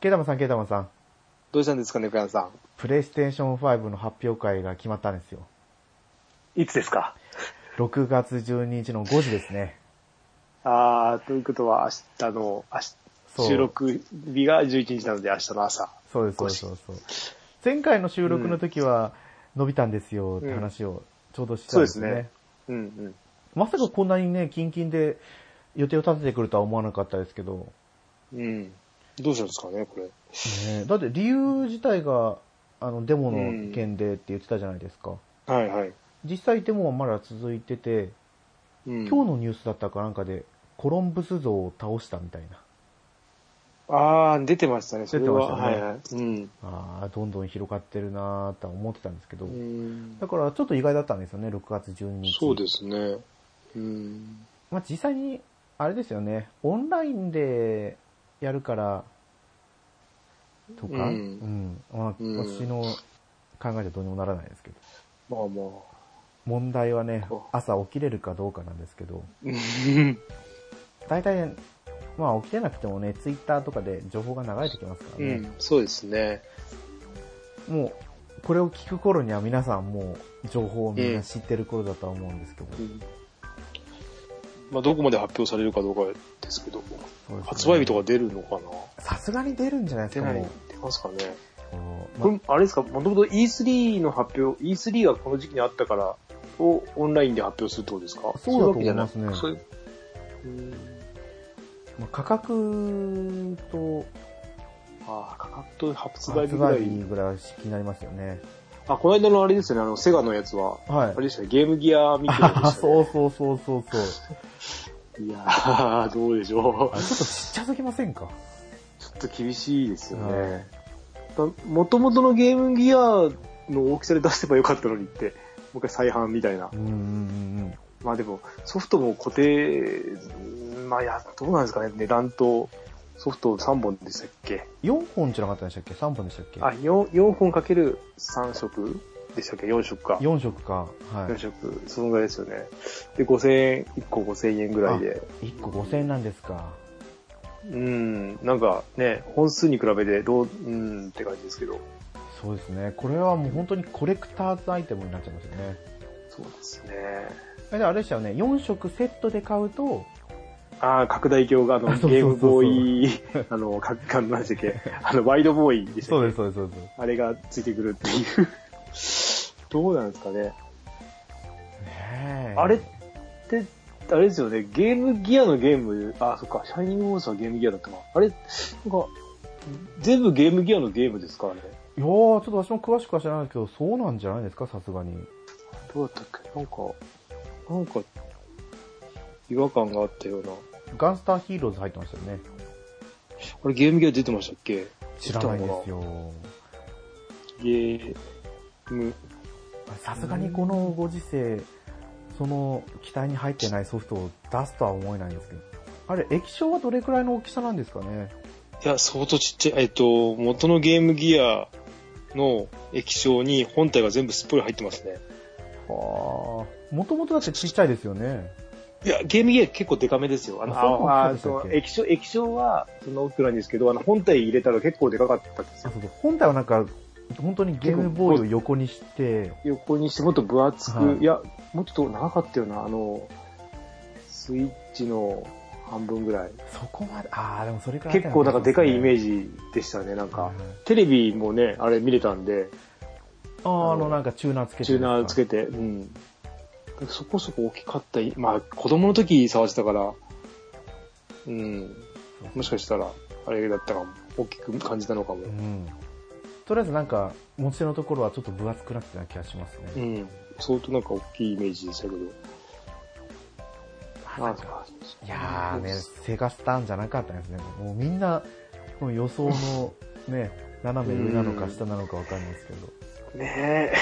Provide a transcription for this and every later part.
ケイタマンさん、ケイタマンさん。どうしたんですかね、福山さん。プレイステーション5の発表会が決まったんですよ。いつですか？6月12日の5時ですね。あー、ということは明日の、明日収録日が11日なので明日の朝。そうです、そうです、そうです。前回の収録の時は伸びたんですよって話をちょうどしたんですね。そうですうんうん。まさかこんなにね、キンキンで予定を立ててくるとは思わなかったですけど、うん。どうしたんですかね、これ。ね、だって理由自体が、あの、デモの件でって言ってたじゃないですか。はいはい。実際デモはまだ続いてて、うん、今日のニュースだったかなんかで、コロンブス像を倒したみたいな。あー、出てましたね、それは。出てましたねはいはい。うん。ああ、どんどん広がってるなーとは思ってたんですけど、うんだからちょっと意外だったんですよね、6月12日。そうですね。うん。まあ実際に、あれですよね、オンラインでやるから、とか、うん。うん。まあ、うん。私の考えじゃどうにもならないですけど。まあま問題はねこ、朝起きれるかどうかなんですけど、大体、まあ起きれなくてもね、ツイッターとかで情報が流れてきますからね。うん、そうですね。もう、これを聞く頃には皆さんもう情報をみんな知ってる頃だとは思うんですけど。うん。まあ、どこまで発表されるかどうかですけど、ね。発売日とか出るのかな？さすがに出るんじゃないですか、出ない。出ますかね。これ、あれですか、もともと E3 の発表、E3 がこの時期にあったから、をオンラインで発表するってことですか？そうだと思いますね。そういうまあ、価格とああ、価格と発売日発ぐらい。売日ぐらい気になりますよね。あ、この間のあれですよね、あの、セガのやつは、はい。あれ。でしたね、ゲームギアミクロであ。そうそうそうそうそう。いやー、どうでしょうあ。ちょっとちっちゃすぎませんか？ちょっと厳しいですよはね。もともとのゲームギアの大きさで出せばよかったのにって、もう一回再販みたいなう。んうんうんまあでも、ソフトも固定、まあや、どうなんですかね、値段とソフト3本でしたっけ？うん。4本じゃなかったんでしたっけ ?3 本でしたっけ？あ、4, 4本かける3色？でしたっけ ?4 色か。?4 色か。は4色、そのぐらいですよね。で、5000円、1個5000円ぐらいで。い。1個5000円なんですか。うん、なんかね、本数に比べてどう、うんって感じですけど。そうですね。これはもう本当にコレクターズアイテムになっちゃいますよね。そうですね。あれでしたよね。4色セットで買うと、ああ、拡大鏡があの、ゲームボーイ、あの、か、か、なんでしたっけ、あの、ワイドボーイでしたっけ？そうです、そうです、そうです。あれがついてくるっていう。どうなんですかね。ねえあれって、あれですよね、ゲームギアのゲーム、あ、そっか、シャイニングモンスターはゲームギアだったか。あれ、なんか、全部ゲームギアのゲームですかね。いやー、ちょっと私も詳しくは知らないですけど、そうなんじゃないですか、さすがに。どうだったっけ？なんか、なんか、違和感があったような。ガンスターヒーローズ入ってましたよね。あれゲームギア出てましたっけ知らないですよ。ゲーム、さすがにこのご時世、その機体に入ってないソフトを出すとは思えないんですけど。あれ、液晶はどれくらいの大きさなんですかね？いや、相当ちっちゃい。えっと、元のゲームギアの液晶に本体が全部すっぽり入ってますね。はあ。もともとだってちっちゃいですよね。いや、ゲームギア結構デカめですよ。あの、あそうああそう液晶、液晶はそんな大きくないんですけど、あの、本体入れたら結構デカかったんですよ。あそうそう本体はなんか、本当にゲームボーイを横にして、横にしてもっと分厚く、はいい、や、もうちょっと長かったような、あの、スイッチの半分ぐらい。そこまで、ああ、でもそれから結構なんかでかいイメージ。ジでしたね、なんか。はいテレビもね、あれ見れたんで、ああ、あのなんかチューナーつけてチューナーつけて。て、うん。そこそこ大きかったい、まあ子供の時触ってたから、うん。もしかしたら、あれだったかも。大きく感じたのかも。うん。とりあえずなんか、持ち手のところはちょっと分厚くなってた気がしますうね。ん。相当なんか大きいイメージでしたけど。あいやーね、セガスターンじゃなかったんですね。もうみんな、もう予想の ね、斜め上なのか下なのかわかんないですけど。ねえ。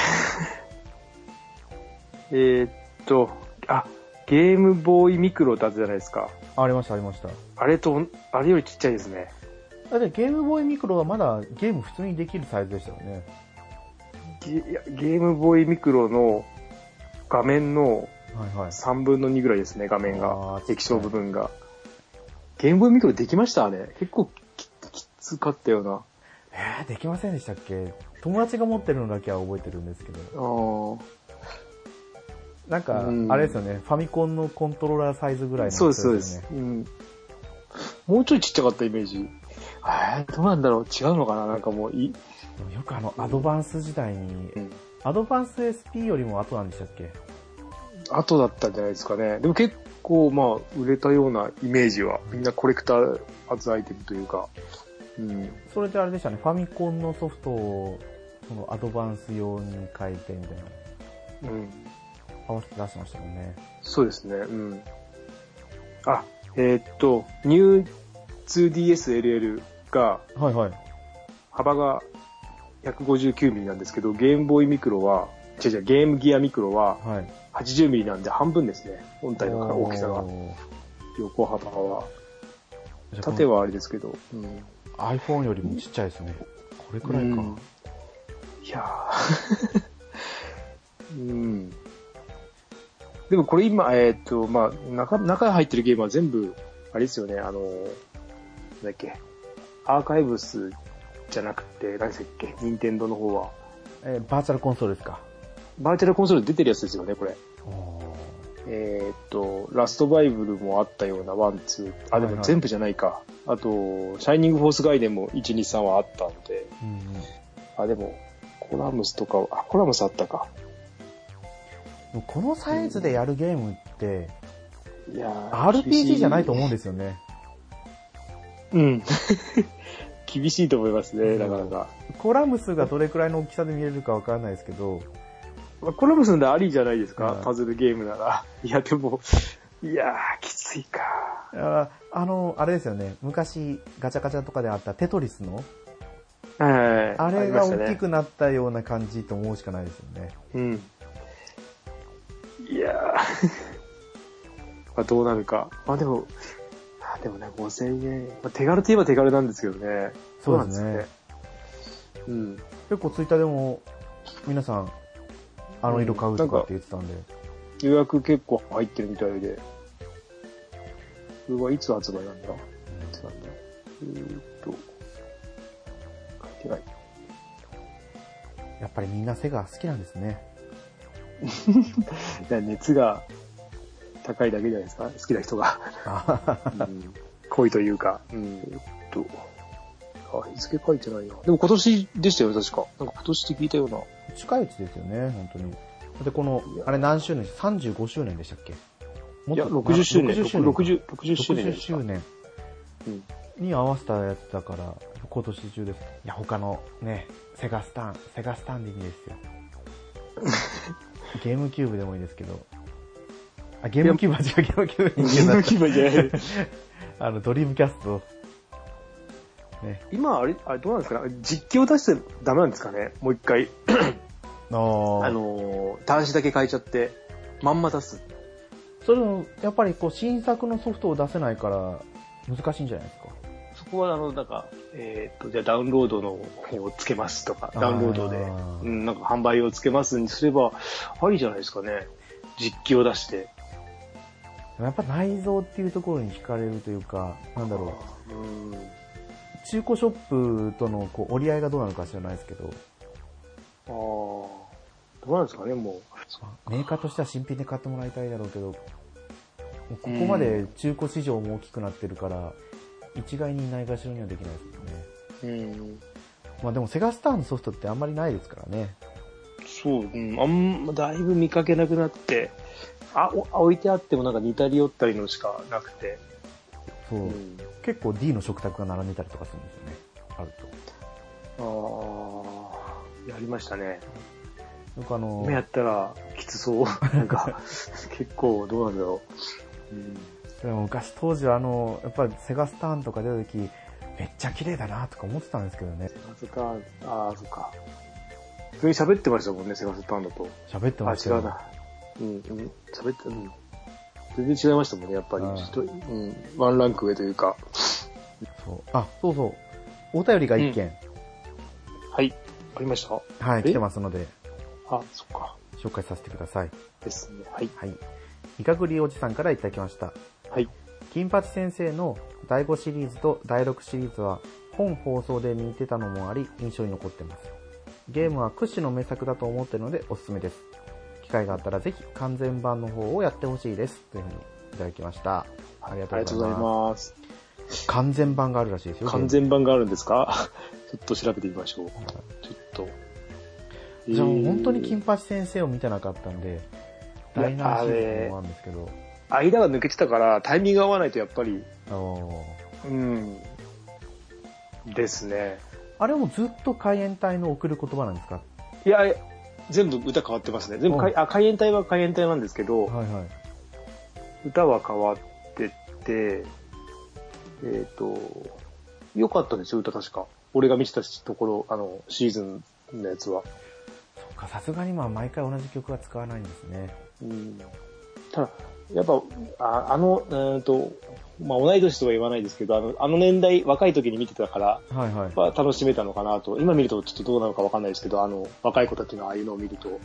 えーっと、あ、ゲームボーイミクロってあったじゃないですか。あありました、ありました。あれと、あれよりちっちゃいですね。だってゲームボーイミクロはまだゲーム普通にできるサイズでしたよね。ゲいやゲームボーイミクロの画面のはいはい。3分の2ぐらいですね、画面あがー。液晶部分が。ゲームボーイミクロできましたね。結構ききつ買ったような。えー、できませんでしたっけ？友達が持ってるのだけは覚えてるんですけど。あなんかう、んあれですよね、ファミコンのコントローラーサイズぐらいあ。の、そうです、そうです。。うん。もうちょいちっちゃかったイメージ。えー、どうなんだろう？違うのかな？なんかもうい、よくあの、アドバンス時代に、うん。アドバンス SP よりも後なんでしたっけ？後だったんじゃないですかね。でも結構まあ、売れたようなイメージは、みんなコレクター初アイテムというか。うん。それであれでしたね、ファミコンのソフトを、そのアドバンス用に変えてみたいな、うん。合わせて出してましたもんね。そうですね。うん。あ、えーっと、ニュー 2DSLL がはいはい。幅が 159mm なんですけど、ゲームボーイミクロは、違う違う、ゲームギアミクロははい。80mm なんで半分ですね。本体の大きさが。横幅は。縦はあれですけど。うん。iPhone よりもちっちゃいですね。これくらいか。うんいやー うん。でもこれ今、えーっと、まあ、中、中に入ってるゲームは全部、あれですよね、あの、なんだっけ、アーカイブスじゃなくて、何でしたっけ、任天堂の方は。えーバーチャルコンソールですか？バーチャルコンソールで出てるやつですよね、これ。えーっと、ラストバイブルもあったような、 one, two。あ、ではいはいも全部じゃないか。あと、シャイニングフォースガイデンも1、2、3はあったんで。うんうんあ、でも、コラムスとか、あ、コラムスあったか。このサイズでやるゲームって、いやー RPG じゃないと思うんでですよね。うん。厳しいと思いますね、なかなか。コラム数がどれくらいの大きさで見れるかわからないですけど、まあ、コラムスんでありじゃないですか、うんパズルゲームなら。いや、でも、いやー、きついか。ああの、あれですよね、昔ガチャガチャとかであったテトリスの、はい。あれが大きくなったような感じと思うしかないですよね。うん。いやー。まあ、どうなるか。まあでも、あでもね、5000円。まあ、手軽といえば手軽なんですけどね。そうですねどなんですかね。うん。結構ツイッターでも、皆さん、あの色買うとかって言ってたんで、予約結構入ってるみたいで。これはいつ発売なんだ？いつなんだえーっと、書いてない。やっぱりみんなセガ好きなんですね。熱が高いだけじゃないですか好きな人が。あうん恋というか。うん。えっと、あ、日付書いてないな。でも今年でしたよね、確か。なんか今年って聞いたような。近いうちですよね、本当に。で、この、あれ何周年 ?35 周年でしたっけ？もいや、60周年。60周年か。60 60周年60ですか周年うん。に合わせたやつだから、今年中です。いや、他のね、セガスタン、セガスタンでいいんですよ。ゲームキューブでもいいですけど。あ、ゲームキューブは違う、ゲームキューブにゲーム気分じゃない。あの、ドリームキャスト。ね。今、あれ、あれどうなんですかね？実況出してダメなんですかね？もう一回。あーあのー、端子だけ変えちゃって、まんま出す。それも、やっぱりこう、新作のソフトを出せないから、難しいんじゃないですか？そこは、あの、なんか、えーっと、じゃあダウンロードの方をつけますとか、ダウンロードで、うん、なんか販売をつけますにすれば、ありじゃないですかね？実機を出して。やっぱ内臓っていうところに惹かれるというか、なんだろう。うん。中古ショップとのこう折り合いがどうなのか知らないですけど、ああ、どうなんですかね、もメーカーとしては新品で買ってもらいたいだろうけど、ここまで中古市場も大きくなってるから、一概にないがしろにはできないですもんね。う。うん。まあでもセガスターのソフトってあんまりないですからね。そう、うん、あんま、だいぶ見かけなくなって、あ、お置いてあってもなんか似たり寄ったりのしかなくて。そう、うん。結構 D の食卓が並んでたりとかするんですよね。あると。ああ、やりましたね。なんかあの今、やったらきつそう。なんか、結構どうなんだろう。うん。でも昔当時はあの、やっぱりセガスターンとか出た時、めっちゃ綺麗だなとか思ってたんですけどね。セガスターン、ああ、そっか。普通に喋ってましたもんね、セガスターンだと。喋ってあ、ましたよ。違うな。うん、うん、喋って、うん。全然違いましたもんね、やっぱりああ。一人うん、ワンランク上というか。そうあ、そうそう。お便りが一件、はい。ありました？はい、え？来てますので、あ、そっか。紹介させてください。ですね。はい。はい。いかぐりおじさんからいただきました。はい。金八先生の第5シリーズと第6シリーズは本放送で見てたのもあり、印象に残ってます。ゲームは屈指の名作だと思ってるのでおすすめです。機会があったらぜひ完全版の方をやってほしいです。というふうにいただきました。ありがとうございます。ます。完全版があるらしいですよ。完全版があるんですか？ちょっと調べてみましょう。ちょっと。じゃあもう本当にえー金八先生を見てなかったんで、大難しいと思うんですけど。間が抜けてたから、タイミングが合わないとやっぱり、うん。ですね。あれもずっと海援隊の送る言葉なんですか？いや、全部歌変わってますね。全部かい、うんあ、海援隊は海援隊なんですけど、はいはい。歌は変わってて、えっ、と、良かったですよ、歌確か。俺が見てたところ、あの、シーズンのやつは。そっか、さすがにまあ毎回同じ曲は使わないんですね。うん。ただ、やっぱ、ああの、えーと、まあ、同い年とは言わないですけど、あの、あの年代、若い時に見てたから、はいはい。まあ、楽しめたのかなと。今見るとちょっとどうなのかわかんないですけど、あの、若い子たちのああいうのを見ると、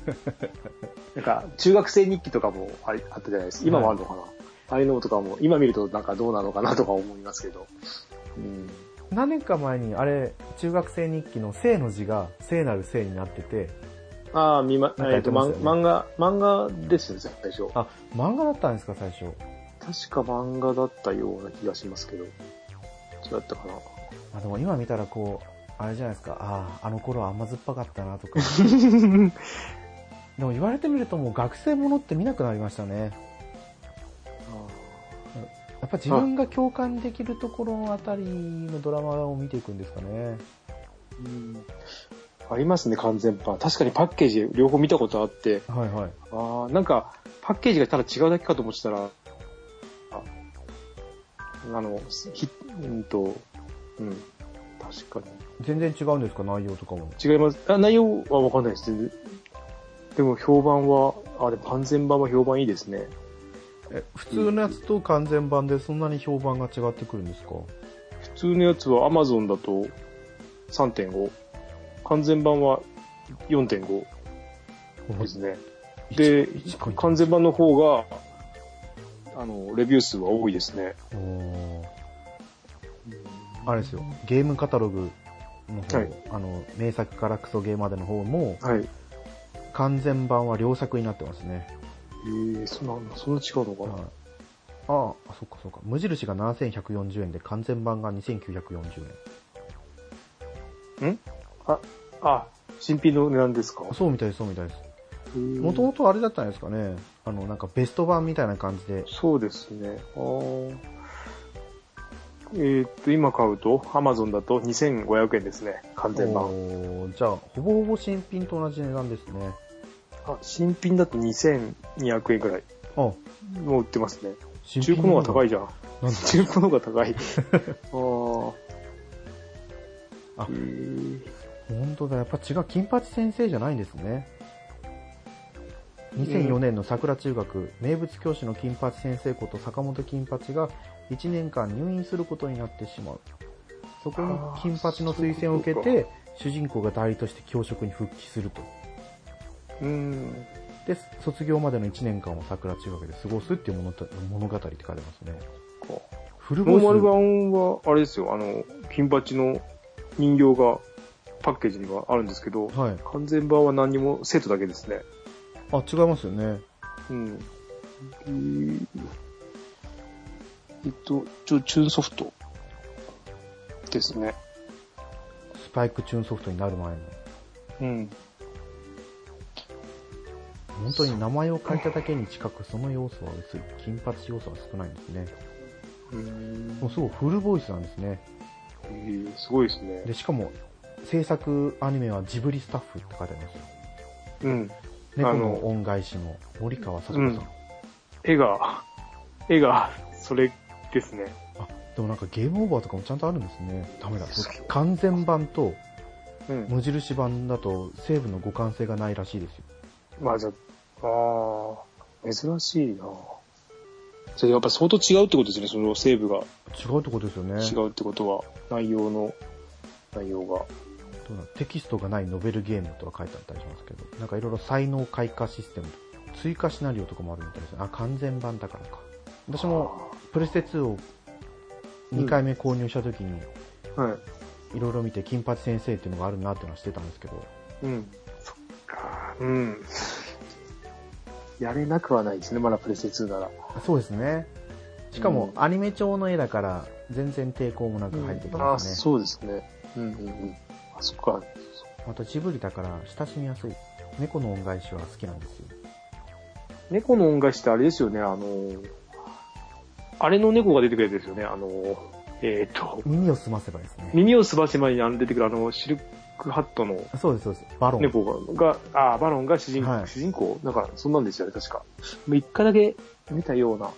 なんか、中学生日記とかもありあったじゃないですか。今もあるのかな、ああいうのとかも、今見るとなんかどうなのかなとか思いますけど。うん。何年か前にあれ、中学生日記の聖の字が聖なる聖になってて、ああ、見ま、えっ、ね漫画、漫画ですよね、最初。あ、漫画だったんですか、最初。確か漫画だったような気がしますけど。違ったかな。あ、でも今見たらこう、あれじゃないですか、ああ、あの頃は甘酸っぱかったなとか。でも言われてみるともう学生ものって見なくなりましたね。やっぱ自分が共感できるところのあたりのドラマを見ていくんですかね。うんありますね、完全版。確かにパッケージ両方見たことあって、はいはい。ああ、なんか、パッケージがただ違うだけかと思ってたら、ああの、ひ、うんと、うん、確か全然違うんですか、内容とかも。に。違います。あ内容はわかんないです。でも評判は、あれ、完全版は評判いいですね。え、普通のやつと完全版でそんなに評判が違ってくるんですか？普通のやつは Amazon だと3.5、完全版は4.5ですね。で完全版の方が、あの、レビュー数は多いですね。おーあれですよ、ゲームカタログの方、はいあの、名作からクソゲーまでの方も、はい。完全版は良作になってますね。えー、そんな、そんな違うのかな、はいああ、そっかそっか。無印が7140円で完全版が2940円。あ、あ、新品の値段ですか？そうみたいです、そうみたいです。ももともとあれだったんですかね。あの、なんかベスト版みたいな感じで。そうですね。あーえーっと、今買うと、Amazon だと2500円ですね。完全版。じゃあ、ほぼほぼ新品と同じ値段ですね。あ、新品だと2200円くらい。あ、もう売ってますね。新中古の方が高いじじゃん。ゃん。中古の方が高い。あーあへー本当だ、やっぱ違う、金八先生じゃないんですね。2004年の桜中学、名物教師の金八先生こと坂本金八が1年間入院することになってしまう。そこに金八の推薦を受けて、主人公が代理として教職に復帰すると。うん。で、卒業までの1年間を桜中学で過ごすっていう物語物語って書いてますね。こフルボイスうノーマル版は、あれですよ、あの、金八の人形がパッケージにはあるんですけど、はい。完全版は何にもセットだけですね。あ、違いますよね。うん。えっと、ちょ、チューンソフトですね。スパイクチューンソフトになる前の。うん。本当に名前を変えただけに近くその要素は薄い。金髪要素は少ないんですね。もうすごいフルボイスなんですね。えーすごいですね。で、しかも、制作アニメはジブリスタッフって書いてありますよ。うん。猫あのの恩返しの森川聡子さん。うん絵が、絵が、それですね。あ、でもなんかゲームオーバーとかもちゃんとあるんですね。ダメだ。完全版とうん。無印版だとセーブの互換性がないらしいですよ。まあじゃあ、ああ、珍しいなそれやっぱ相当違うってことですね、そのセーブが違うってことですよね。違うってことは、内容の、内容が。どうなテキストがないノベルゲームとか書いてあったりしますけど、なんかいろいろ才能開花システム、追加シナリオとかもあるみたいですね。あ、完全版だからか。私もプレステ2を2回目購入した時に、はい。いろいろ見て、金八先生っていうのがあるなっていうのは知ってたんですけど、うん。そっか。うん。やれなくはないですね、まだプレステ2なら。そうですね。しかも、うんアニメ調の絵だから、全然抵抗もなく入ってきああ、ますね。そうですね。うんうんうん。あ、そっか。またジブリだから、親しみやすい。猫の恩返しは好きなんですよ。猫の恩返しってあれですよね、あの、あれの猫が出てくるやつですよね、あの、えっ、と、耳を澄ませばですね。耳をすばせまにあの出てくるあの、シルクハットのそうです、そうです。バロン。猫が、があバロンが主人,、はい主人公？なんか、そんなんですよね、確か。もう一回だけ見たような。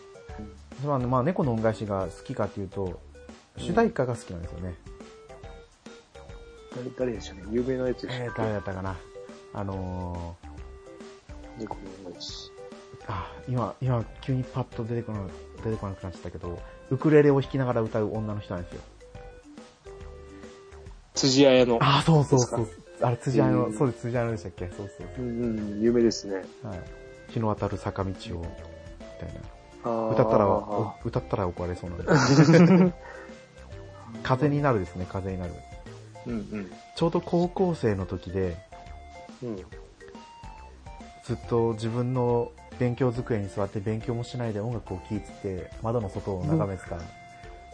まあ、まあ、猫の恩返しが好きかっていうと、主題歌が好きなんですよね。誰誰でしたね有名なやつでしたえー、誰だったかな？あの猫の恩返し。ー、あ、今、今、急にパッと出てこな、出てこなくなっちゃったけど、ウクレレを弾きながら歌う女の人なんですよ。辻彩の。あ、そうそうそうで。あれ、辻彩の、うんそうです、辻彩のでしたっけ？そうそううんうん、有名ですね。はい。日の当たる坂道を、みたいな。歌ったら、お歌ったら怒られそうなんで。風になるですね、風になる。うんうん。ちょうど高校生の時で、うん。ずっと自分の勉強机に座って勉強もしないで音楽を聴いてて、窓の外を眺めてた、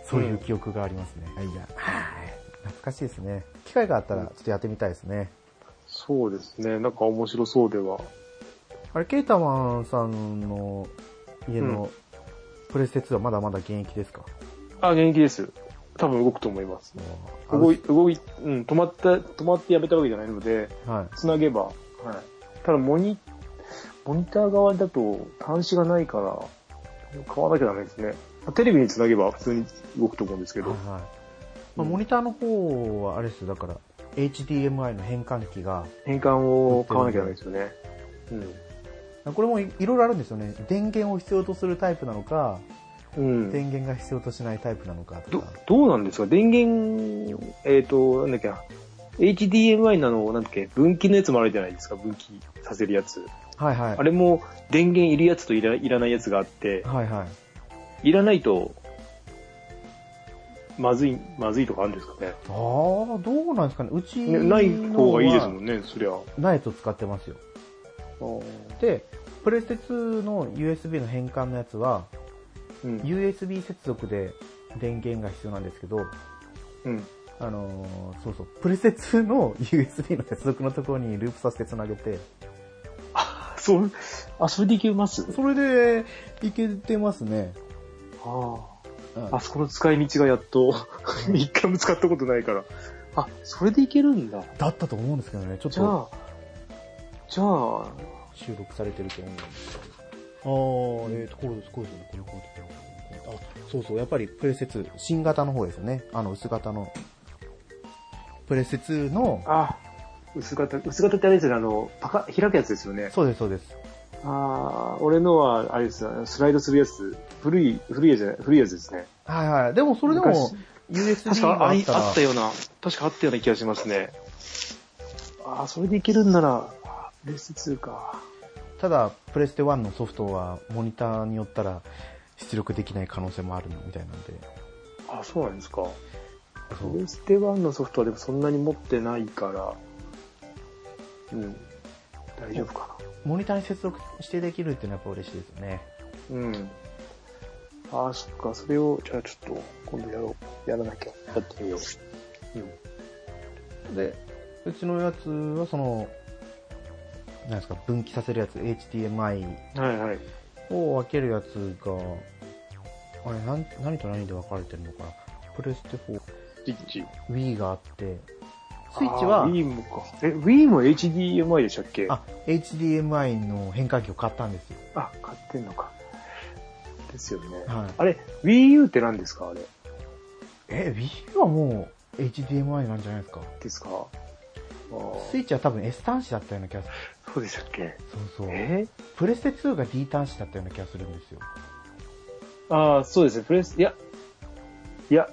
そういう記憶がありますね。あいや、はい懐かしいですね。機会があったらちょっとやってみたいですね。そうですね。なんか面白そうでは。あれ、ケータマンさんの家のプレステ2はまだまだ現役ですか、あ、現役です。多分動くと思います。あ動い、動い、うん、止まった、止まってやめたわけじゃないので、はい。つなげば、はい。ただ、モニ、モニター側だと端子がないから、買わなきゃダメですね。テレビにつなげば普通に動くと思うんですけど。はいはいまあ、モニターの方はあれですよ、だから HDMI の変換器が、変換を買わなきゃダメですよね。うん。これもいいろいろあるんですよね。電源を必要とするタイプなのか、うん。電源が必要としないタイプなのかとどか。、どうなんですか？電源、えっ、と、なんだっけな、HDMI なの、なんだっけ、分岐のやつもあるじゃないですか、分岐させるやつ。はいはい。あれも電源いるやつといらいらないやつがあって、はいはい。いらないと、まずい、まずいとかあるんですかね。ああ、どうなんですかね。うちねない方がいいですもん。んね、そりゃ。ないやつを使ってますよ。で、プレステ2の USB の変換のやつは、うん。USB 接続で電源が必要なんですけど、うん。あのーそうそう、プレステ2の USB の接続のところにループさせて繋げて、そう、あ、それでいけます？それでいけてますね。あうんあ。あそこの使い道がやっと、一回も使ったことないから。あ、それでいけるんだ。だったと思うんですけどね、ちょっじゃとあ、じゃあ、収録されてると思うんですけど。ああ、えっ、と、これです、これですね、これ、こ。あ、そうそう、やっぱりプレステ2、新型の方ですよね。あの、薄型の。プレステ2の、あ、薄型、薄型ってあれですよね、あの、パカ、開くやつですよね。そうです、そうです。ああ、俺のは、あれですよ、スライドするやつ、古い、古いやつじゃない、古いやつですね。はいはい。でも、それでも昔、USB 確かああったら、あったような、確かあったような気がしますね。ああ、それでいけるんなら、あプレステ2か。ただ、プレステ1のソフトは、モニターによったら、出力できない可能性もあるみたいなんで。あそうなんですか。プレステ1のソフトはでもそんなに持ってないから、うん、大丈夫かモニターに接続してできるっていうのはやっぱ嬉しいですよね。な。うん。ああ、そっか、それを、じゃあちょっと、今度やろう。やらなきゃ。やってみよう。うん。で、うちのやつはその、なんですか、分岐させるやつ、HDMI はいはい。を分けるやつが、あれ、なん何と何で分かれてるのかなプレステ4、スイッチ。Wii があって、スイッチは？あ、Wii もか。え、Wii も HDMI でしたっけ？あ、HDMI の変換器を買ったんですよ。あ、買ってんのか。ですよね。はい。あれ、Wii U って何ですか？あれ。え、Wii はもう HDMI なんじゃないですか？ですか？スイッチは多分 S 端子だったような気がする。そうでしたっけ？そうそう。え？プレステ2が D 端子だったような気がするんですよ。ああ、そうですね。プレス、いや、いや、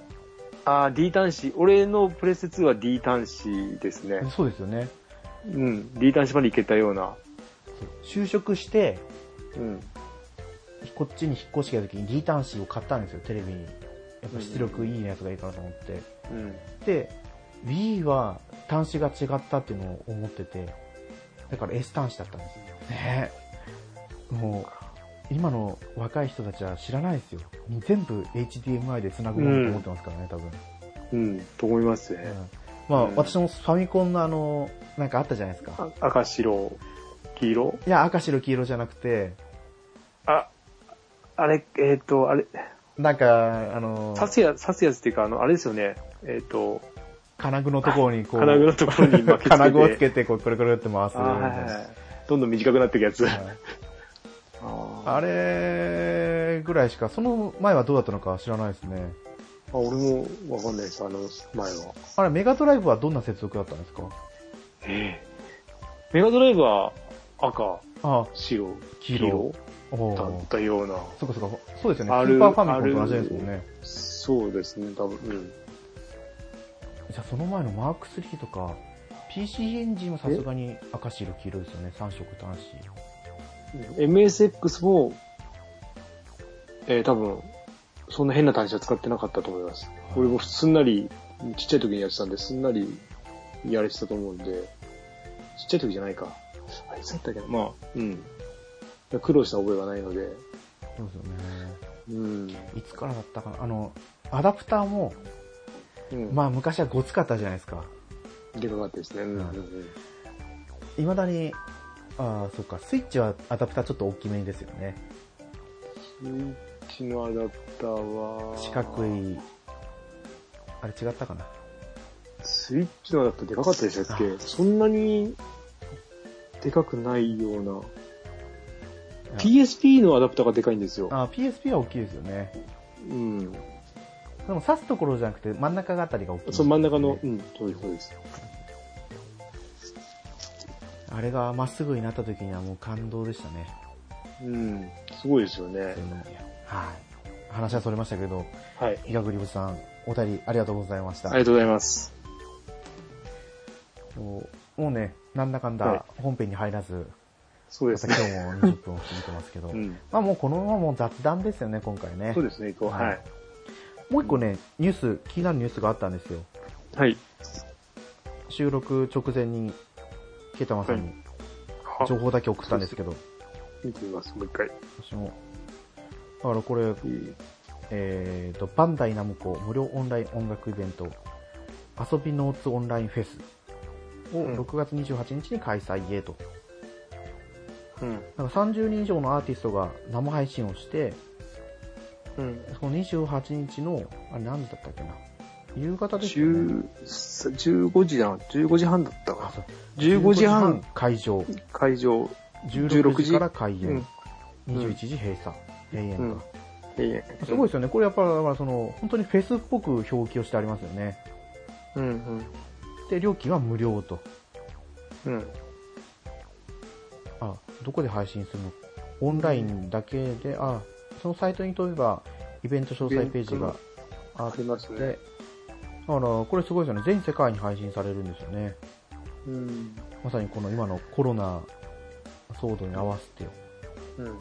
ああ、D 端子。俺のプレステ2は D 端子ですね。そうですよね。うん。D 端子までいけたような。就職して、うん。こっちに引っ越してきた時に D 端子を買ったんですよ、テレビに。やっぱ出力いいやつがいいかなと思って。うん。で、Wii は端子が違ったっていうのを思ってて、だから S 端子だったんですよ。ねもう、今の若い人たちは知らないですよ。全部 HDMI で繋ぐものと思ってますからね、多分。うん、と思いますね。うんまあ、うん私もファミコンのあの、なんかあったじゃないですか。あ赤、白、黄色？いや、赤白黄色じゃなくて、あ、あれ、えっ、と、あれ、なんか、あの、刺すや、刺すやつっていうか、あの、あれですよね。えっ、と、金具のところにこう、金具のところに巻きつけて 金具をつけて、こう、くるくるって回す。あはいはいはい。どんどん短くなっていくやつ。はいああれぐらいしか、その前はどうだったのか知らないですね。あ、俺もわかんないです、あの前は。あれ、メガドライブはどんな接続だったんですか？ええメガドライブは赤、あ白、黄色おだーったような。そっかそっか。そうですよね。スーパーファミコンと同じですもんね。そうですね、多分。うん。じゃあその前のマーク3とか、PC エンジンはさすがに赤白黄色ですよね。3色端子。MSX も、えー、多分、そんな変な単子は使ってなかったと思います。俺もすんなり、ちっちゃい時にやってたんで、すんなりやれてたと思うんで、ちっちゃい時じゃないか。あいつだったっけなまあ、うん。苦労した覚えがないので、そうですよね。うん。いつからだったかな。あの、アダプターも、うん、まあ昔はごつかったじゃないですか。でかかったですね。うんうんうん。未だに、ああ、そっか、スイッチはアダプターちょっと大きめですよね。スイッチのアダプターは、四角い、あれ違ったかな？スイッチのアダプターでかかったでしたっけ？あそんなにでかくないような。PSP のアダプターがでかいんですよ。あ PSP は大きいですよね。うん。でも刺すところじゃなくて真ん中があたりが大きい、その真ん中の、うん、そうです。あれがまっすぐになった時にはもう感動でしたね。うん。すごいですよねはい。話はそれましたけど、はい。イガグリブさん、お便りありがとうございました。ありがとうございます。もうね、なんだかんはいだ本編に入らず、そうですね。今日も20分を過ぎてますけど、うん。まあもうこのままもう雑談ですよね、今回ねそう。ですね、こう、はいはい。もう一個ね、ニュース、気になるニュースがあったんですよ。はい。収録直前に、ケイタマさんには情報だけ送ったんですけど、見てみます、もう一回。私も。だからこれ、えーと、バンダイナムコ無料オンライン音楽イベント、遊びノーツオンラインフェスをうん6月28日に開催へと。うん。なんか30人以上のアーティストが生配信をして、うん。その28日の、あれ何時だったっけな？夕方ですよね。10 15時だな、15時半だったかあ、そう。15時半会場。な。会場、16時から開演。うん21時閉鎖。閉園か。うんええすごいですよね。これやっぱ、だからその、本当にフェスっぽく表記をしてありますよね。うん、うん。で、料金は無料と。うん。あ、どこで配信するの？オンラインだけで、あ、そのサイトに飛べば、イベント詳細ページがあっありますね。て、だから、これすごいですよね。全世界に配信されるんですよね。うん。まさにこの今のコロナ騒動に合わせて。うん。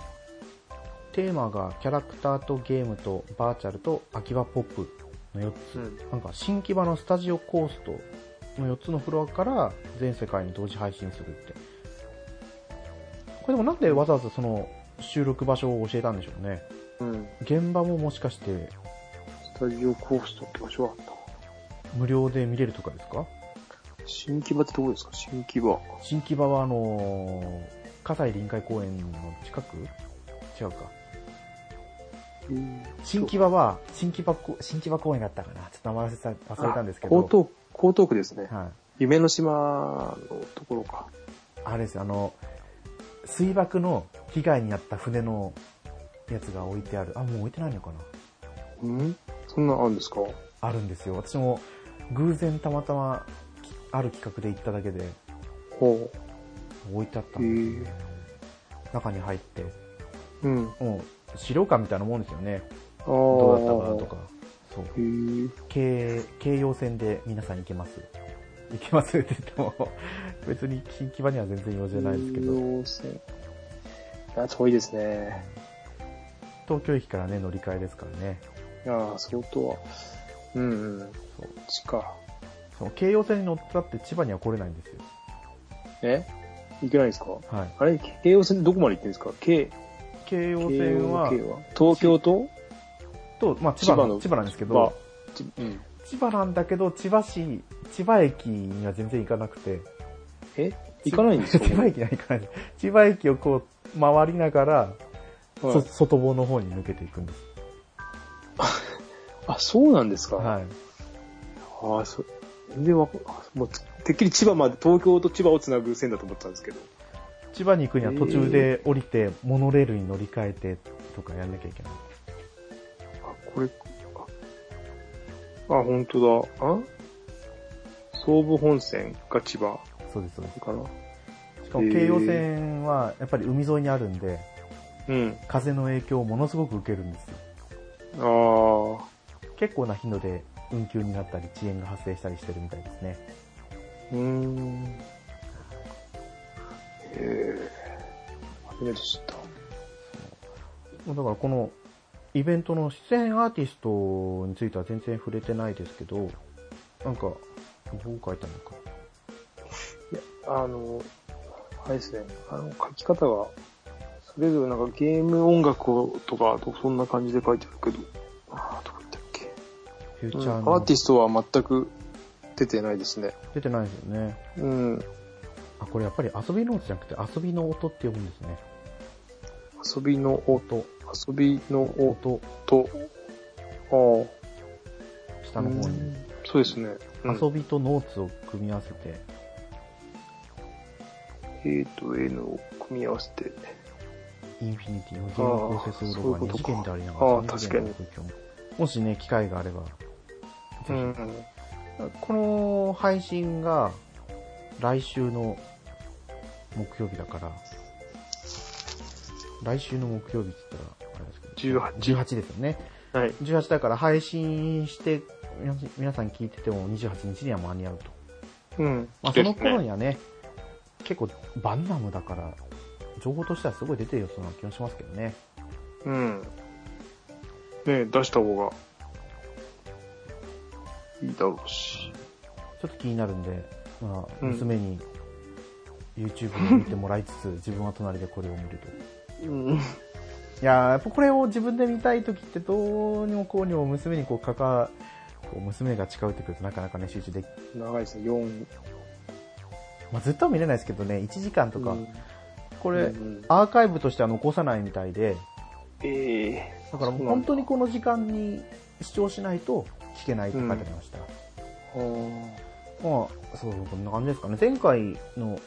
テーマがキャラクターとゲームとバーチャルと秋葉ポップの4つ。うん。なんか新木場のスタジオコーストの4つのフロアから全世界に同時配信するって。これでもなんでわざわざその収録場所を教えたんでしょうね。うん。現場ももしかしてスタジオコーストって場所はあった？無料で見れるとかですか？新木場ってどこですか？新木場。新木場はあのー、葛西臨海公園の近く？違うか。新木場は、新木場こ、新木場公園だったかなちょっと名前忘れた忘れたんですけど。江東、江東区ですね。はい。夢の島のところか。あれですよ、あの、水爆の被害に遭った船のやつが置いてある。あ、もう置いてないのかな？うん？そんなんあるんですか？あるんですよ。私も偶然たまたまきある企画で行っただけでほ置いてあったんですよね。中に入って、う。うん。もう資料館みたいなもんですよね。ああ。どうだったかとか。そう。へー京、京葉線で皆さん行けます。行けますって言っても、別に新木場には全然用事ないですけど、京線いや、遠いですね。東京駅からね、乗り換えですからね。いやー、相当は。うんうん。そう地下。その京葉線に乗ったって千葉には来れないんですよ。え？行けないんですか？はい。あれ、京葉線どこまで行ってんですか？京、京葉線は、東京と？と、まあ千葉の、千葉なんですけはど、、ちうん。千葉なんだけど、千葉市、千葉駅には全然行かなくて、え？行かないんですか？千葉駅には行かない。千葉駅をこう、回りながら、はいそ外房の方に抜けていくんです。あ、そうなんですかはい。ああ、そう。全然わかあもう、てっきり千葉まで、東京と千葉をつなぐ線だと思ったんですけど。千葉に行くには途中で降りて、モノレールに乗り換えてとかやんなきゃいけない。あ、これ、あ、あ本当だ。あ？総武本線が千葉そうです、そうです。かな。しかも京葉線はやっぱり海沿いにあるんで、うん。風の影響をものすごく受けるんですよ。ああ、結構な頻度で運休になったり遅延が発生したりしてるみたいですね。うーん。へえ。初めて知った。だからこのイベントの出演アーティストについては全然触れてないですけど、なんか、どう書いたのか。いや、あの、あれですね、あの、書き方が、それぞれなんかゲーム音楽をとか、そんな感じで書いてあるけど、フューうんチャーの、アーティストは全く出てないですね。出てないですよね。うん。あ、これやっぱり遊びノートじゃなくて遊びの音って読むんですね。遊びの音、遊びの音、音、ああ、下の方に。うん。そうですね。うん。遊びとノーツを組み合わせて、A と N を組み合わせて、インフィニティのゲームを構成するロゴが2あーそういうことか。次元でありながあらー3次元の空間をもしね、機会があれば、うん。この配信が来週の木曜日だから、来週の木曜日って言ったら、あれですけど、18 18ですよね。はい。18だから配信して、皆皆さん聞いてても28日には間に合うと。うん。まあその頃に。にはね、結構バンナムだから、情報としてはすごい出てるような気がしますけどね。うん。ね出した方がいいだろうし。ちょっと気になるんで、まあ、うん娘に YouTube を見てもらいつつ、自分は隣でこれを見ると。うん。いやー、やっぱこれを自分で見たい時ってどうにもこうにも娘にこう関わ、こう娘が近寄ってくるとなかなかね集中でき、長いですね、4。まあずっとは見れないですけどね、1時間とか、うんこれ、うんアーカイブとしては残さないみたいで、ええだからもう本当にこの時間に視聴しないと聞けないって書いてありました。あまあ、そう、こんな感じですかね。前回の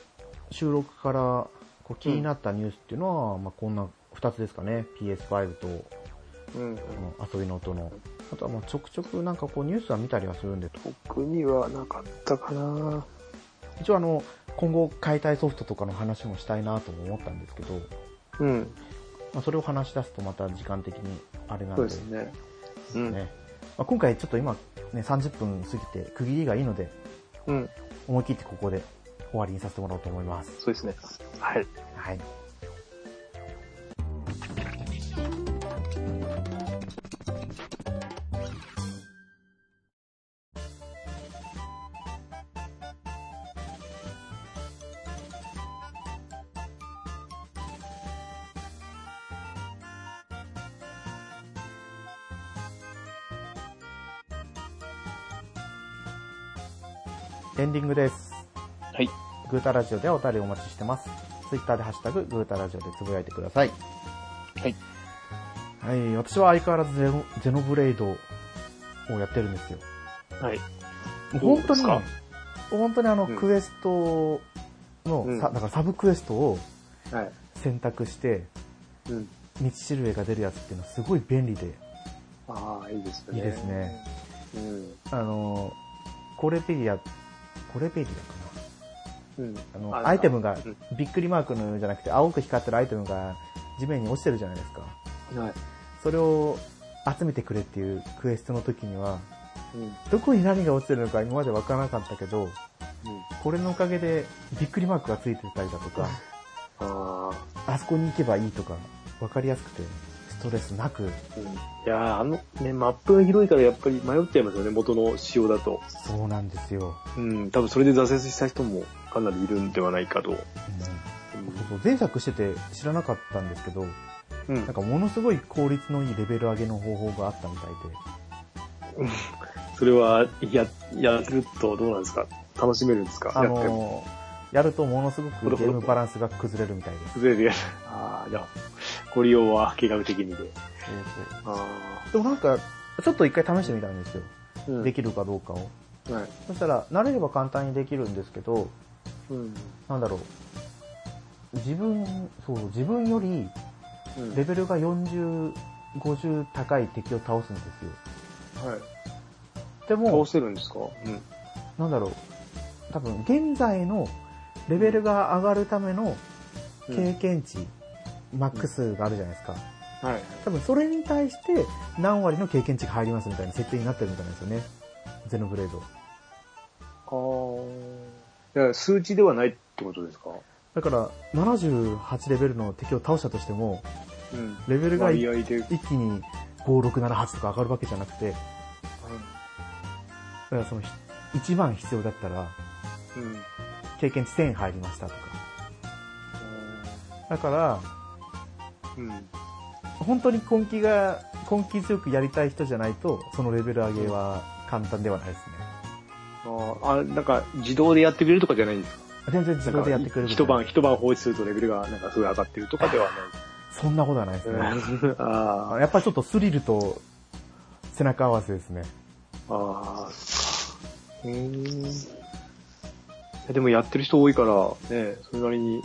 収録からこう気になったニュースっていうのは、まあこんな2つですかね。PS5 と、ーうん。遊びの音の。あとはまあちょくちょくなんかこうニュースは見たりはするんで、僕にはなかったかな一応あの、今後解体ソフトとかの話もしたいなとも思ったんですけど、うん。まあ、それを話し出すとまた時間的にあれなので、そうですね。うん。ねまあ、今回ちょっと今、ね、30分過ぎて区切りがいいので、うん。思い切ってここで終わりにさせてもらおうと思います。そうですね。はい。はい。エンディングです。はい。グータラジオではお便りお待ちしてます。ツイッターでハッシュタグ、グータラジオでつぶやいてください。はい。はい、私は相変わらずゼノゼノブレイドをやってるんですよ。はい。本当に本当にあの、うんクエストの、うんさだからサブクエストをはい。選択して、うん。道しるべが出るやつっていうのはすごい便利でああ、いいですよね。いいですね。うん。あの、コレペディア、コレペディアかうん。なあの、あアイテムがうんびっくりマークのじゃなくて青く光ってるアイテムが地面に落ちてるじゃないですか。はい。それを集めてくれっていうクエストの時には、うん。どこに何が落ちてるのか今までわからなかったけど、うん。これのおかげでびっくりマークがついてたりだとか、ああそこに行けばいいとか、わかりやすくて、ストレスなく、うん、いやーあのね、マップが広いからやっぱり迷っちゃいますよね、元の仕様だと。そうなんですよ。うん、多分それで挫折した人もかなりいるんではないかと。うんそうそう前作してて知らなかったんですけど、うん。なんかものすごい効率のいいレベル上げの方法があったみたいそれは、や、やるとどうなんですか？楽しめるんですか？で、あのーやるとものすごくゲームバランスが崩れるみたいです。崩れるやつ。ああ、じゃあ、ご利用は計画的にで。でもなんか、ちょっと一回試してみたんですよ。あ、うんできるかどうかを。はい。そしたら、慣れれば簡単にできるんですけど、うん。なんだろう。自分、そう、自分よりうんレベルが40、50高い敵を倒すんですよ。はい。でも倒、せるんですか？うん。なんだろう。多分、現在のレベルが上がるための経験値、マックスがあるじゃないですか。はい。多分、それに対して何割の経験値が入りますみたいな設定になってるみたいなんですよね。ゼノブレード。ああ。だから数値ではないってことですか？だから、78レベルの敵を倒したとしても、うん。レベルが一。気に5、6、7、8とか上がるわけじゃなくて、だからその、ひ1番必要だったら、うん。経験値1000入りましたとか。だから、うん。本当に根気が、根気強くやりたい人じゃないと、そのレベル上げは簡単ではないですね。あーあ、なんか自動でやってくれるとかじゃないんですか？全然自動でやってくれる一晩、一晩放置するとレベルがなんかすごい上がってるとかではない。そんなことはないですね。あーやっぱりちょっとスリルと背中合わせですね。あー。うーん。でもやってる人多いから、ね、それなりに。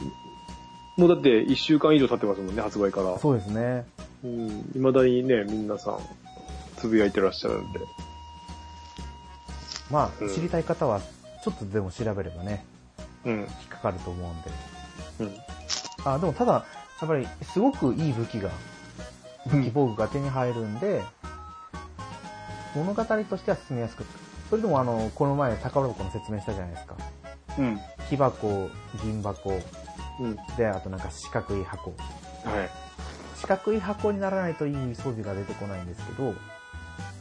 もうだって1週間以上経ってますもんね、発売から。そうですね。うん。未だにね、皆さん、つぶやいてらっしゃるんで。まあ、うん知りたい方は、ちょっとでも調べればね、うん。引っかかると思うんで。うん。あ、でもただ、やっぱりすごくいい武器が、武器防具が手に入るんで、物語としては進みやすく。それでもあの、この前宝箱の説明したじゃないですか。うん。木箱、銀箱、うん。で、あとなんか四角い箱。はい。四角い箱にならないといい装備が出てこないんですけど、も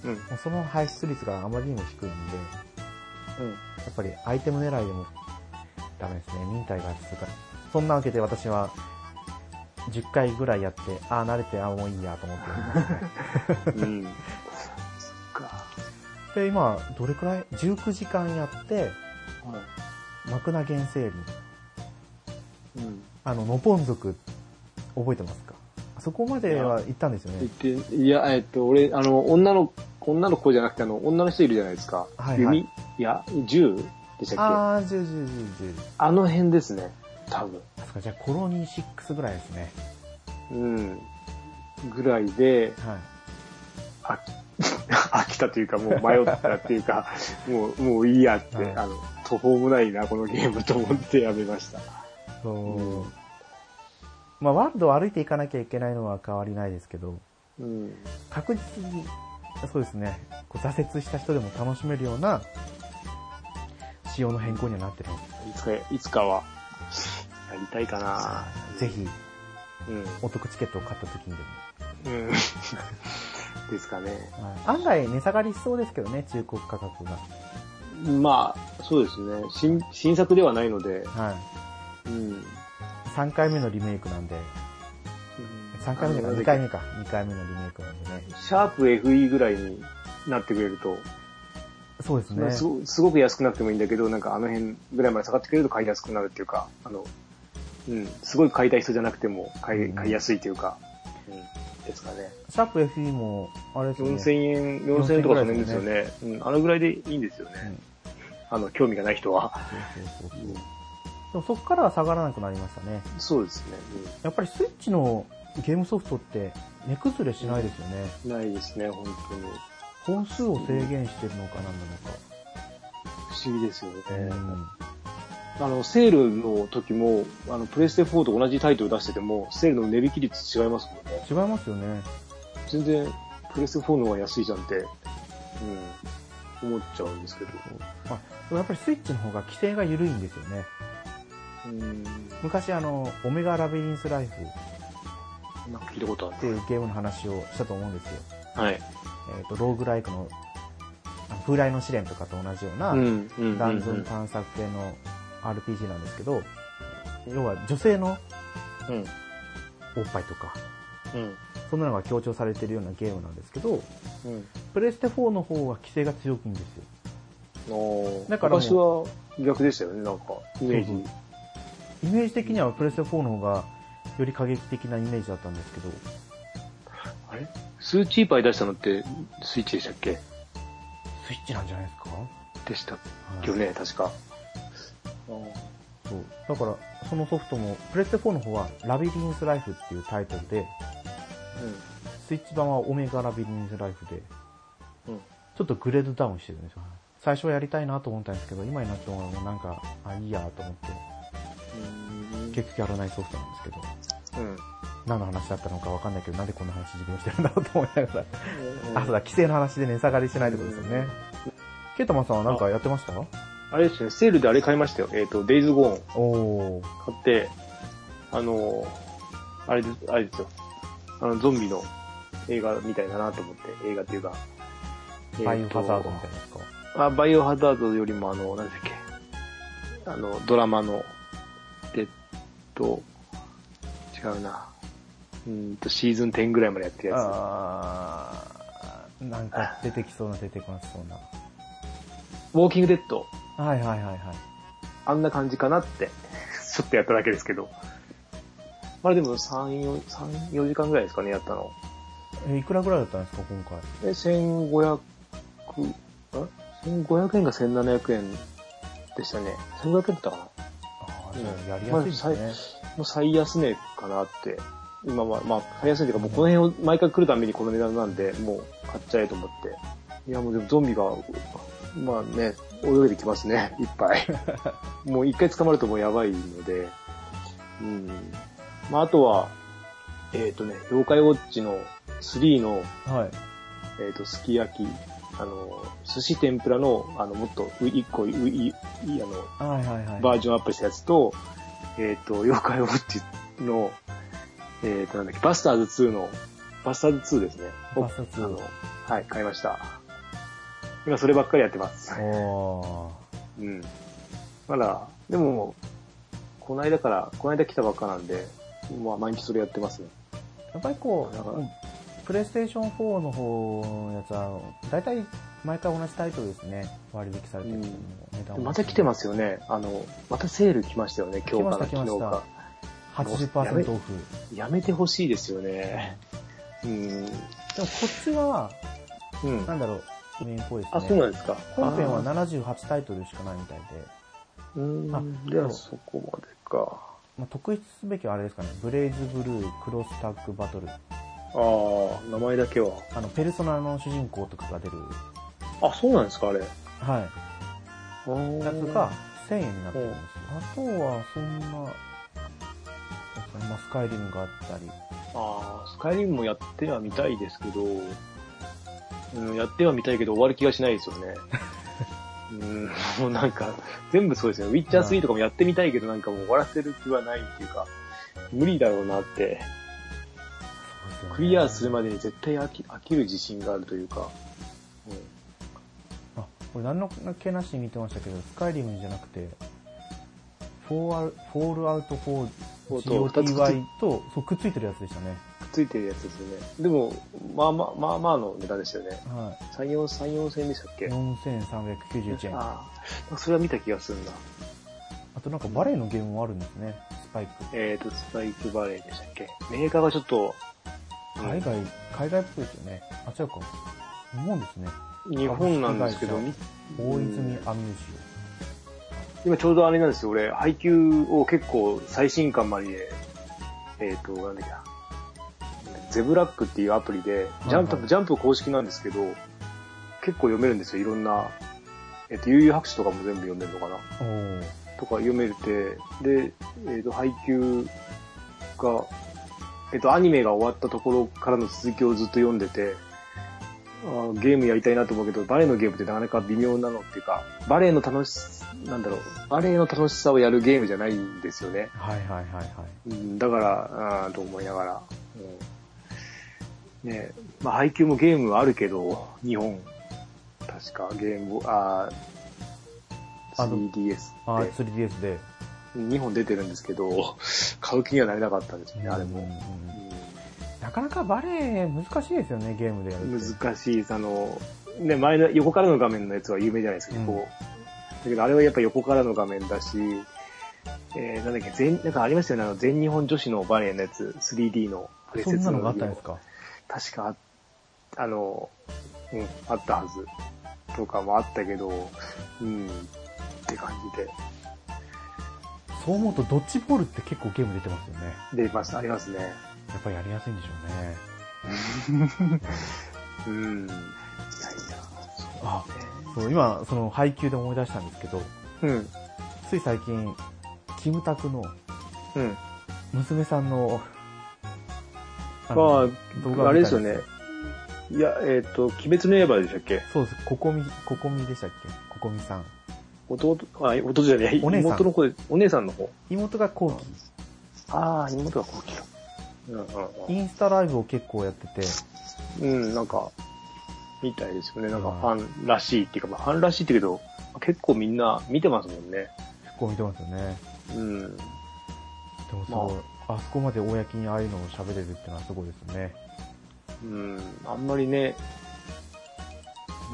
うん。うその排出率があまりにも低いんで、うん。やっぱりアイテム狙いでもダメですね。忍耐が続かない。そんなわけで私は10回ぐらいやって、ああ、慣れて、ああ、もういいやと思って。うん。そっか。で、今、どれくらい ?19 時間やって、はい。マクナ原生林。うん。あの、ノポン族、覚えてますか？あそこまでは行ったんですよね。言って、いや、えっと、俺、あの、女の、女の子じゃなくて、あの、女の人いるじゃないですか。はいはい弓？いや、銃？でしたっけ？ああー、10、10、10、10。の辺ですね。多分。あそっか、じゃあコロニー6ぐらいですね。うん。ぐらいで、はい。飽き、飽きたというか、もう迷ったっていうか、もう、もういいやって、はいあの、途方もないな、このゲームと思ってやめました。そう。うんまあ、ワールドを歩いていかなきゃいけないのは変わりないですけど、うん。確実に、そうですね、こう挫折した人でも楽しめるような仕様の変更にはなってるのいつか、いつかは、やりたいかな。で、ぜひ、うん。お得チケットを買った時にでも。うん。ですかね。はい案外値下がりしそうですけどね、中古価格が。まあ、そうですね。新、新作ではないので、はい。うん。3回目のリメイクなんで、3回目じゃない、2回目か。2回目のリメイクなんでね。シャープ FE ぐらいになってくれると、そうですね。すごすごく安くなくてもいいんだけど、なんかあの辺ぐらいまで下がってくれると買いやすくなるっていうか、あの、うん、すごい買いたい人じゃなくても買い,、うん買いやすいというか、うん、ですかね。シャープ FE も、あれですよね。4000円、4000円とかその辺ですよね。うん、あのぐらいでいいんですよね。うんあの、興味がない人は。そうそうそうそう。でもそこからは下がらなくなりましたね。そうですね。やっぱりスイッチのゲームソフトって値崩れしないですよね。うん、ないですね、本当に。本数を制限してるのかなんなのか。不思議ですよね。うんあの、セールの時も、あの、プレステ4と同じタイトル出してても、セールの値引き率違いますもんね。違いますよね。全然、プレステ4の方が安いじゃんって、うん、思っちゃうんですけど。まあ、でもやっぱりスイッチの方が規制が緩いんですよね。うん。昔あの、オメガラビリンスライフなんか聞いたことあっていうゲームの話をしたと思うんですよ。る。はい。えっ、と、ローグライクの、あの風来の試練とかと同じような、ん、うんダンジョン探索系の RPG なんですけど、要は女性のうん。おっぱいとか、うん。そんなのが強調されてるようなゲームなんですけど、うん。プレステ4の方は規制が強いんですよ。おだからもう昔は逆でしたよね、なんか、イメージ。イメージ的にはプレステ4の方がより過激的なイメージだったんですけど、あれ？スーチーパー出したのってスイッチでしたっけ？スイッチなんじゃないですか、でしたはいよね、確か。そう。だから、そのソフトも、プレステ4の方はラビリンスライフっていうタイトルで、スイッチ版はオメガラビリンスライフで、うん。うん。ちょっとグレードダウンしてるんですよ。最初はやりたいなと思ったんですけど、今になってもなんか、あ、いいやと思って、結局やらないソフトなんですけど、うん。何の話だったのかわかんないけど、なんでこんな話自分してるんだろうと思いながら、あ、そうだ、規制の話で値下がりしてないってことですよね。ケイタマンさんはなんかやってました？あれですね、セールであれ買いましたよ。えっ、と、デイズゴーンおー。買って、あのーあれです、あれですよ。あの、ゾンビの映画みたいだなと思って、映画っていうか。バイオハザードみたいなですかあ、バイオハザードよりもあの、なんだっけ。あの、ドラマの、と、違うな。うーんと、シーズン10ぐらいまでやってるやあー、なんか出てきそうな出てこなそうな。つ。ウォーキングデッド。はいはいはいはい。あんな感じかなって、ちょっとやっただけですけど。まあでも3、4、3、4時間ぐらいですかね、やったの。え、いくらぐらいだったんですか、今回？え、1500、ん ?1500 円か1700円でしたね。1500円だったかなあー、じゃあやりやすいですね。もう最安値かなって。今は、まあ、最安値というか、もうこの辺を毎回来るためにこの値段なんで、もう買っちゃえと思って。いや、もうでもゾンビが、まあね、泳いできますね、いっぱい。もう一回捕まるともうやばいので。うん。まあ、あとは、えっ、とね、妖怪ウォッチの3の、はい。えっ、と、すき焼き、あの、寿司天ぷらの、あの、もっと、う一個、うい、いあの、はいはいはい。バージョンアップしたやつと、えっ、と、妖怪ウォッチの、えっ、と、なんだっけ、バスターズ2の、バスターズ2ですね。バスターズ2あの、はい、買いました。今そればっかりやってます。おー。うん。まだ、でも、この間から、この間来たばっかなんで、まあ、毎日それやってますね。やっぱりこう、プレイステーション4の方のやつは、大体毎回同じタイトルですね。割引されてるのも値段もまた来てますよね。あの、またセール来ましたよね、今日から来ました昨日か。80%オフ。やめてほしいですよね。うん。でもこっちは、うん。なんだろう、メインっぽいですね。あ、そうなんですか。本編はあー78タイトルしかないみたいで、うーあん。ではそこまでか。まあ、特筆すべきはあれですかね、ブレイズブルー、クロスタッグバトル。ああ、名前だけは。あの、ペルソナの主人公とかが出る、あ、そうなんですか、あれ。はい、ややつが1000円になってるんですよ。あとは、そんな、まあ、スカイリムがあったり、ああ、スカイリムもやってはみたいですけど、うん、やってはみたいけど終わる気がしないですよね。うん、もうなんか、全部そうですよ。ウィッチャー3とかもやってみたいけど、なんかもう終わらせる気はないっていうか、無理だろうなって、クリアするまでに絶対飽き飽きる自信があるというか、あ、これ何の気なしに見てましたけど、スカイリムじゃなくて、フォールアウト4フォーと二つくっつ GOTY と、そう、くっついてるやつでしたね。くっついてるやつですよね。でも、まあまあ、まあまあの値段でしたよね。は3、4、3、4千円でしたっい。け4391円。あああ、それは見た気がするんだ。となんかバレエのゲームもあるんですね。スパイク。えーと、スパイクバレーでしたっけ？メーカーがちょっと、海外、海外っぽいですよね。あ、違うか。日本ですね。日本なんですけど、み大泉アミュー今ちょうどあれなんですよ、俺、配給を結構最新刊まで、えっ、と、なんだっけな。ゼブラックっていうアプリで、ジャンプ、はいはいジャンプ公式なんですけど、結構読めるんですよ、いろんな。えっ、と、悠々白書とかも全部読めるのかな。とか読めて、で、えっ、と、配給が、えっ、と、アニメが終わったところからの続きをずっと読んでて、あーゲームやりたいなと思うけど、バレエのゲームってなかなか微妙なのっていうか、バレエの楽し、なんだろう、バレエの楽しさをやるゲームじゃないんですよね。はいはいはいはい。うん、だから、あーと思いながら。うんねまあ配給もゲームはあるけど、日本、確かゲーム、ああの 3DS あー、って 3DS で。2本出てるんですけど、買う気にはなれなかったんですよね、あれも。なかなかバレエ難しいですよね、ゲームでやる。難しいです。あの、ね、前の横からの画面のやつは有名じゃないですか、うんこう。だけどあれはやっぱ横からの画面だし、えー、なんだっけ、全、なんかありましたよね、あの、全日本女子のバレエのやつ、3D のプレセツそんなのがあったんですか？確か、あの、うん、あったはず。とかもあったけど、うん、って感じで。そう思うとドッジボールって結構ゲーム出てますよね。出ます、ありますね。やっぱりやりやすいんでしょうね。うん。いやいや、あ、そう、今、その配給で思い出したんですけど、うん、つい最近、キムタクのうん。娘さんの、あまあ、動画をあれですよね。いや、えっ、と、鬼滅の刃でしたっけ？そうです。ココミ、ココミでしたっけ？ココミさん。弟、あ、弟じゃない、お姉さん妹の子で、お姉さんの方。妹が後期。ああ、妹が後期か。うんインスタライブを結構やってて、うんうん。うん、なんか、みたいですよね。なんかうんファンらしいっていうか、まあ、ファンらしいって言うけど、結構みんな見てますもんね。結構見てますよね。うん。でもそう、あそこまで公にああいうのを喋れるってのはすごいですよね。うん。あんまりね、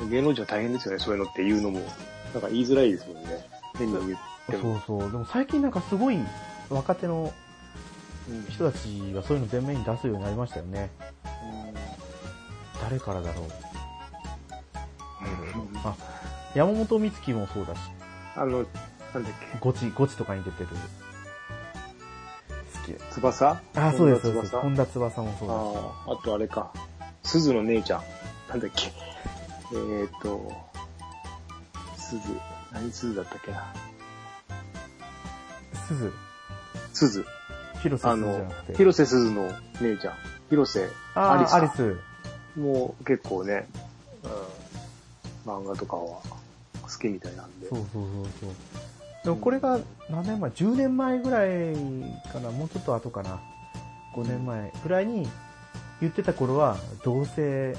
芸能人は大変ですよね、そういうのって言うのも。なんか言いづらいですもんね。変に言っても。そうそう。でも最近なんかすごい若手のうん人たちがそういうの前面に出すようになりましたよね。誰からだろう。あ、山本美月もそうだし、あの、なんだっけ、ゴチ、ゴチとかに出てる。好き。翼？あ、そうです、そうです。本田翼？もそうだし。ああ、あとあれか。鈴の姉ちゃん。なんだっけ。えーっと、鈴、何鈴だったっけな。鈴、鈴。広瀬あの鈴じゃなく、て。広瀬鈴の姉ちゃん。広瀬アリスかアリス。もう結構ね、うん、漫画とかは好きみたいなんで。そうそうそうそう。でもこれが何年前 ?10 年前ぐらいかな？もうちょっと後かな ?5 年前ぐらいに言ってた頃は、どうせ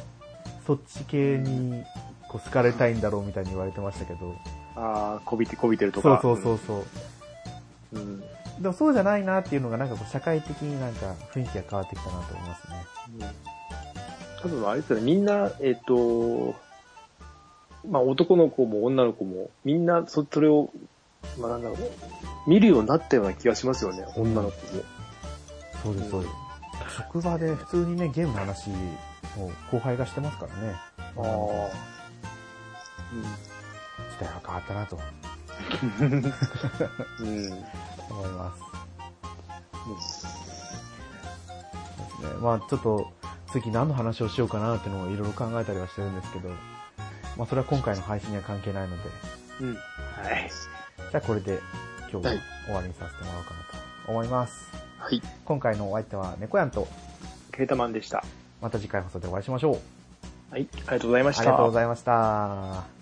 そっち系にこう好かれたいんだろうみたいに言われてましたけど。ああ、こびて、こびてるとか。そうそうそうそう。うん。うん。でもそうじゃないなっていうのがなんかこう社会的になんか雰囲気が変わってきたなと思いますね。多分あれですよね、みんな、えっ、と、まあ男の子も女の子も、みんなそそれを、まあなんだろう、見るようになったような気がしますよね、女の子も。そうです、そうです。職場で普通にね、ゲームの話を後輩がしてますからね。ああ。時代は変わったなとうん。うん。思います。ですね。まあちょっと次何の話をしようかなっていうのをいろいろ考えたりはしてるんですけど、まあそれは今回の配信には関係ないので、うん。はい。じゃあこれで今日ははい終わりにさせてもらおうかなと思います。はい。今回のお相手は猫やんと、ケータマンでした。また次回放送でお会いしましょう。はい。ありがとうございました。ありがとうございました。